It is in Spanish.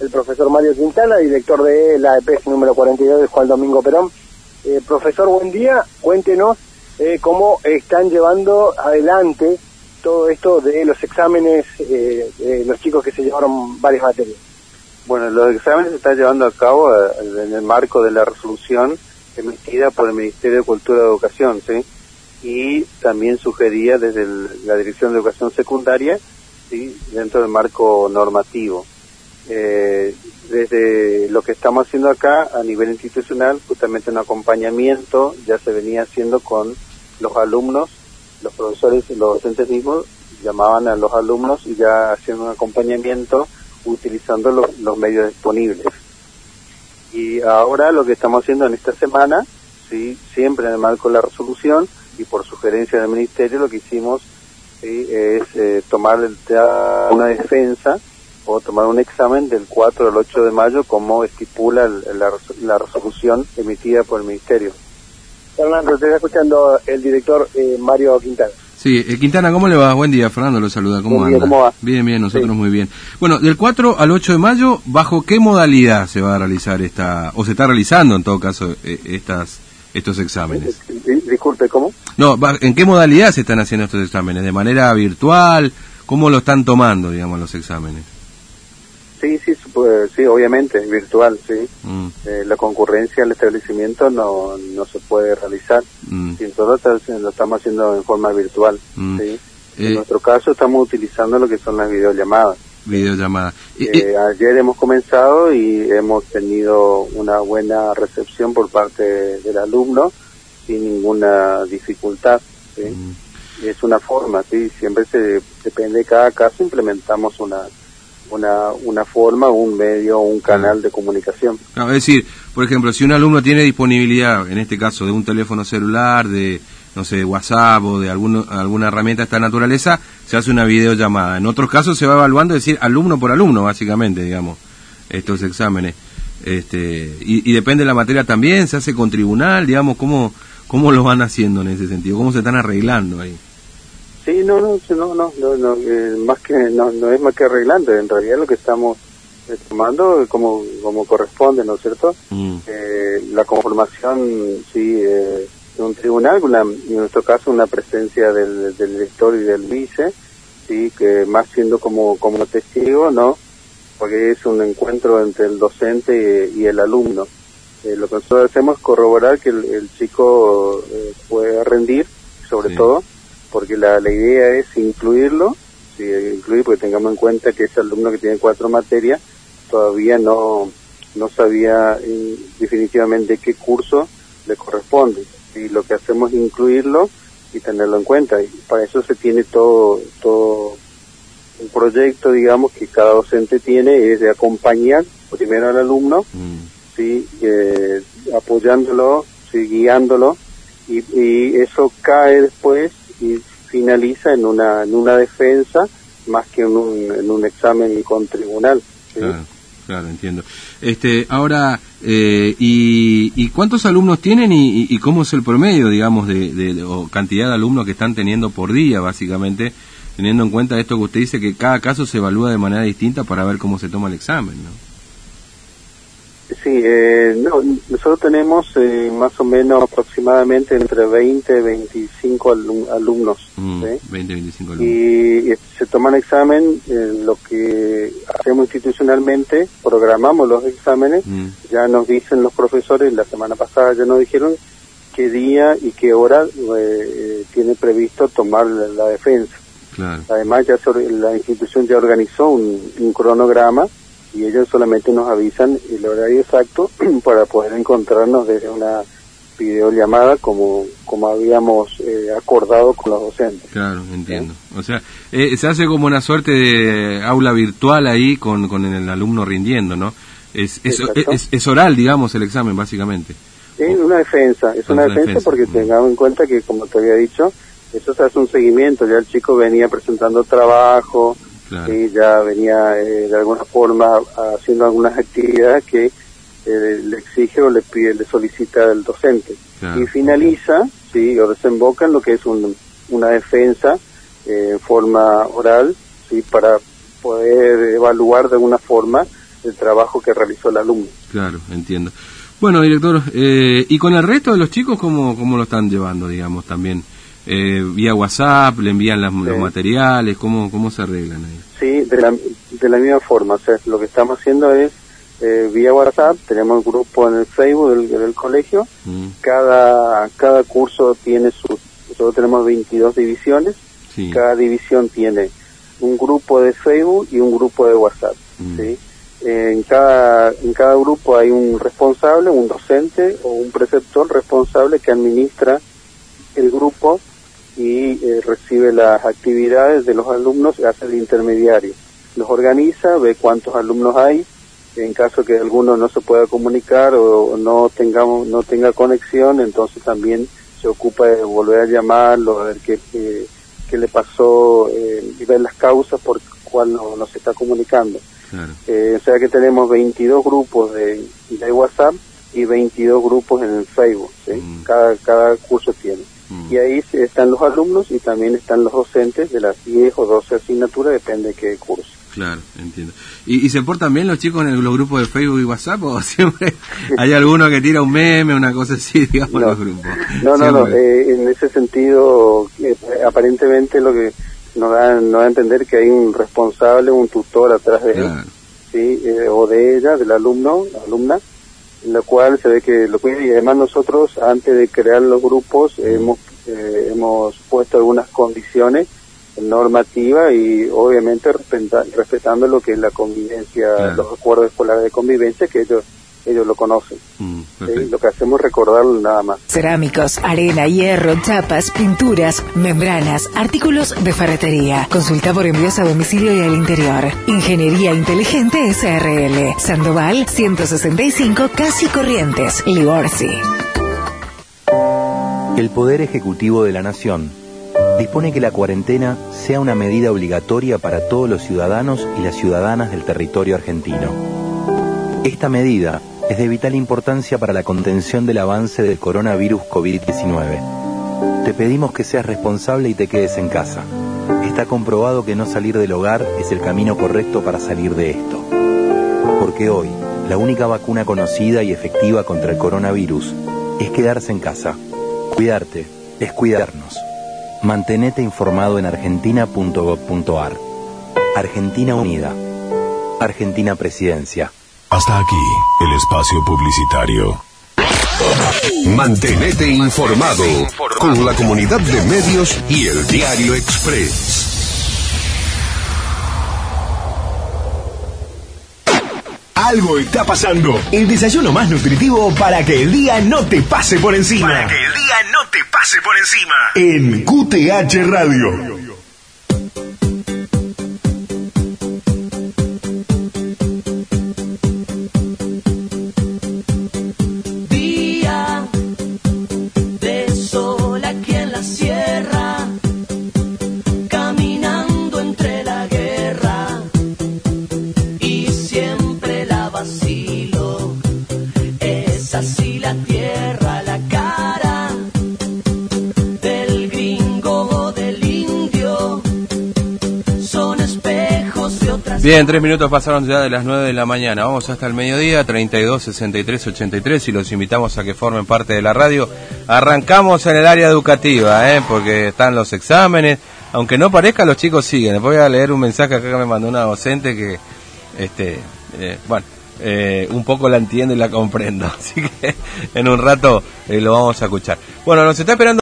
el profesor Mario Quintana, director de la EPS número 42 de Juan Domingo Perón. Eh, profesor, buen día. Cuéntenos eh, cómo están llevando adelante todo esto de los exámenes eh, de los chicos que se llevaron varias materias. Bueno, los exámenes se están llevando a cabo en el marco de la resolución emitida por el Ministerio de Cultura y Educación, ¿sí? Y también sugería desde la Dirección de Educación Secundaria, ¿sí? Dentro del marco normativo. Eh, desde lo que estamos haciendo acá a nivel institucional, justamente un acompañamiento ya se venía haciendo con los alumnos, los profesores los docentes mismos llamaban a los alumnos y ya hacían un acompañamiento utilizando los medios disponibles. Y ahora lo que estamos haciendo en esta semana, sí, siempre en el marco de la resolución y por sugerencia del Ministerio, lo que hicimos es eh, tomar una defensa o tomar un examen del 4 al 8 de mayo como estipula la, resolución emitida por el Ministerio. Fernando, te está escuchando el director eh, Mario Quintana. Sí, eh, Quintana, ¿cómo le va? Buen día, Fernando lo saluda, ¿cómo anda? ¿cómo va? Bien, bien, nosotros muy bien. Bueno, del 4 al 8 de mayo, ¿bajo qué modalidad se va a realizar esta, o se está realizando en todo caso, eh, estas estos exámenes? Disculpe, ¿cómo? No, ¿en qué modalidad se están haciendo estos exámenes? ¿De manera virtual? ¿Cómo lo están tomando, digamos, los exámenes? Sí, sí, pues, sí, obviamente, virtual, sí. Mm. Eh, la concurrencia al establecimiento no, no se puede realizar. Mm. Y entonces lo estamos haciendo en forma virtual, mm. ¿sí? En eh, nuestro caso estamos utilizando lo que son las videollamadas. Videollamadas. Eh, ayer hemos comenzado y hemos tenido una buena recepción por parte del alumno sin ninguna dificultad. ¿sí? Es una forma, sí, siempre se depende de cada caso, implementamos una una, una forma, un medio, un canal de comunicación. es decir, por ejemplo, si un alumno tiene disponibilidad, en este caso de un teléfono celular, de no sé, WhatsApp o de alguno, alguna herramienta de esta naturaleza, se hace una videollamada. En otros casos se va evaluando, es decir, alumno por alumno, básicamente, digamos, estos exámenes. Este, y, y depende de la materia también, se hace con tribunal, digamos, ¿cómo, ¿cómo lo van haciendo en ese sentido? ¿Cómo se están arreglando ahí? Sí, no, no, no, no, no, eh, más que no, no es más que arreglando. En realidad lo que estamos eh, tomando como como corresponde, ¿no es cierto? Mm. Eh, la conformación, sí, de un tribunal, en nuestro caso una presencia del, del director y del vice, sí, que más siendo como como testigo, ¿no? Porque es un encuentro entre el docente y, el alumno. lo que nosotros hacemos es corroborar que el, chico puede rendir, sobre todo porque la, la idea es incluirlo, sí, incluir porque tengamos en cuenta que ese alumno que tiene cuatro materias todavía no, no sabía eh, definitivamente qué curso le corresponde. Y lo que hacemos es incluirlo y tenerlo en cuenta. Y para eso se tiene todo, todo un proyecto, digamos, que cada docente tiene, es de acompañar primero al alumno, mm. sí, eh, apoyándolo, sí, guiándolo, y, y eso cae después y finaliza en una, en una defensa más que en un, en un examen con tribunal. Claro, entiendo. Este, ahora, eh, y, y, cuántos alumnos tienen y, y, cómo es el promedio, digamos, de, de, o cantidad de alumnos que están teniendo por día, básicamente, teniendo en cuenta esto que usted dice, que cada caso se evalúa de manera distinta para ver cómo se toma el examen, ¿no? Eh, no, nosotros tenemos eh, más o menos aproximadamente entre 20 y 25 alumnos. 20, mm, 25 alumnos. Y, se toman examen, eh, lo que hacemos institucionalmente, programamos los exámenes, mm. ya nos dicen los profesores, la semana pasada ya nos dijeron qué día y qué hora tiene previsto tomar la, defensa. Además, ya la institución ya organizó un cronograma y ellos solamente nos avisan el horario exacto para poder encontrarnos desde una videollamada como como habíamos eh, acordado con los docentes. Claro, entiendo. O sea, eh, se hace como una suerte de aula virtual ahí con, con el alumno rindiendo, ¿no? Es, es, es, oral, digamos, el examen, básicamente. Es una defensa, es una, defensa, porque mm. tengamos en cuenta que, como te había dicho, eso se hace un seguimiento, ya el chico venía presentando trabajo, y ya venía eh, de alguna forma haciendo algunas actividades que eh, le exige o le pide, le solicita el docente. Y finaliza, sí, o desemboca en lo que es una defensa eh, en forma oral, sí, para poder evaluar de alguna forma el trabajo que realizó el alumno. Claro, entiendo. Bueno, director, eh, ¿y con el resto de los chicos cómo, cómo lo están llevando, digamos, también? Eh, ¿Vía WhatsApp? ¿Le envían los materiales? ¿Cómo, ¿Cómo se arreglan ahí? Sí, de la, de la misma forma. O sea, lo que estamos haciendo es eh, vía WhatsApp, tenemos un grupo en el Facebook del, colegio. Mm. Cada, cada curso tiene su... Nosotros tenemos 22 divisiones. Cada división tiene un grupo de Facebook y un grupo de WhatsApp. Mm. ¿sí? En cada en cada grupo hay un responsable, un docente o un preceptor responsable que administra el grupo y eh, recibe las actividades de los alumnos, hace el intermediario. Los organiza, ve cuántos alumnos hay, en caso que alguno no se pueda comunicar o no tengamos no tenga conexión, entonces también se ocupa de volver a llamarlo, a ver qué, qué, le pasó eh, y ver las causas por cuál no, no se está comunicando. Eh, o sea que tenemos 22 grupos de, de, WhatsApp y 22 grupos en el Facebook. Mm. Cada, cada curso tiene. Mm. Y ahí están los alumnos y también están los docentes de las 10 o 12 asignaturas, depende de qué curso. Claro, entiendo. ¿Y, se portan bien los chicos en los grupos de Facebook y WhatsApp o siempre hay alguno que tira un meme, una cosa así, digamos, no, los grupos? No, no, no, eh, en ese sentido, eh, aparentemente lo que nos da, nos da a entender que hay un responsable, un tutor atrás de él, ¿sí? Eh, o de ella, del alumno, la alumna, en la cual se ve que lo cuida. Y además nosotros antes de crear los grupos hemos, eh, hemos puesto algunas condiciones normativas y obviamente respetando lo que es la convivencia, los acuerdos escolares de convivencia que ellos ellos lo conocen. Mm, lo que hacemos es recordarlo nada más. Cerámicos, arena, hierro, chapas, pinturas, membranas, artículos de ferretería. Consulta por envíos a domicilio y al interior. Ingeniería Inteligente SRL. Sandoval 165 Casi Corrientes. Liborsi. El Poder Ejecutivo de la Nación dispone que la cuarentena sea una medida obligatoria para todos los ciudadanos y las ciudadanas del territorio argentino. Esta medida es de vital importancia para la contención del avance del coronavirus COVID-19. Te pedimos que seas responsable y te quedes en casa. Está comprobado que no salir del hogar es el camino correcto para salir de esto. Porque hoy, la única vacuna conocida y efectiva contra el coronavirus es quedarse en casa. Cuidarte es cuidarnos. Mantenete informado en argentina.gov.ar. Argentina Unida. Argentina Presidencia. Hasta aquí el espacio publicitario. Mantenete informado con la comunidad de medios y el diario Express. Algo está pasando. El desayuno más nutritivo para que el día no te pase por encima. Para que el día no te pase por encima. En QTH Radio. Bien, tres minutos pasaron ya de las nueve de la mañana. Vamos hasta el mediodía, 32, 63, 83 y los invitamos a que formen parte de la radio. Arrancamos en el área educativa, ¿eh? porque están los exámenes. Aunque no parezca, los chicos siguen. Les voy a leer un mensaje acá que me mandó una docente que, este, eh, bueno, eh, un poco la entiendo y la comprendo. Así que en un rato eh, lo vamos a escuchar. Bueno, nos está esperando.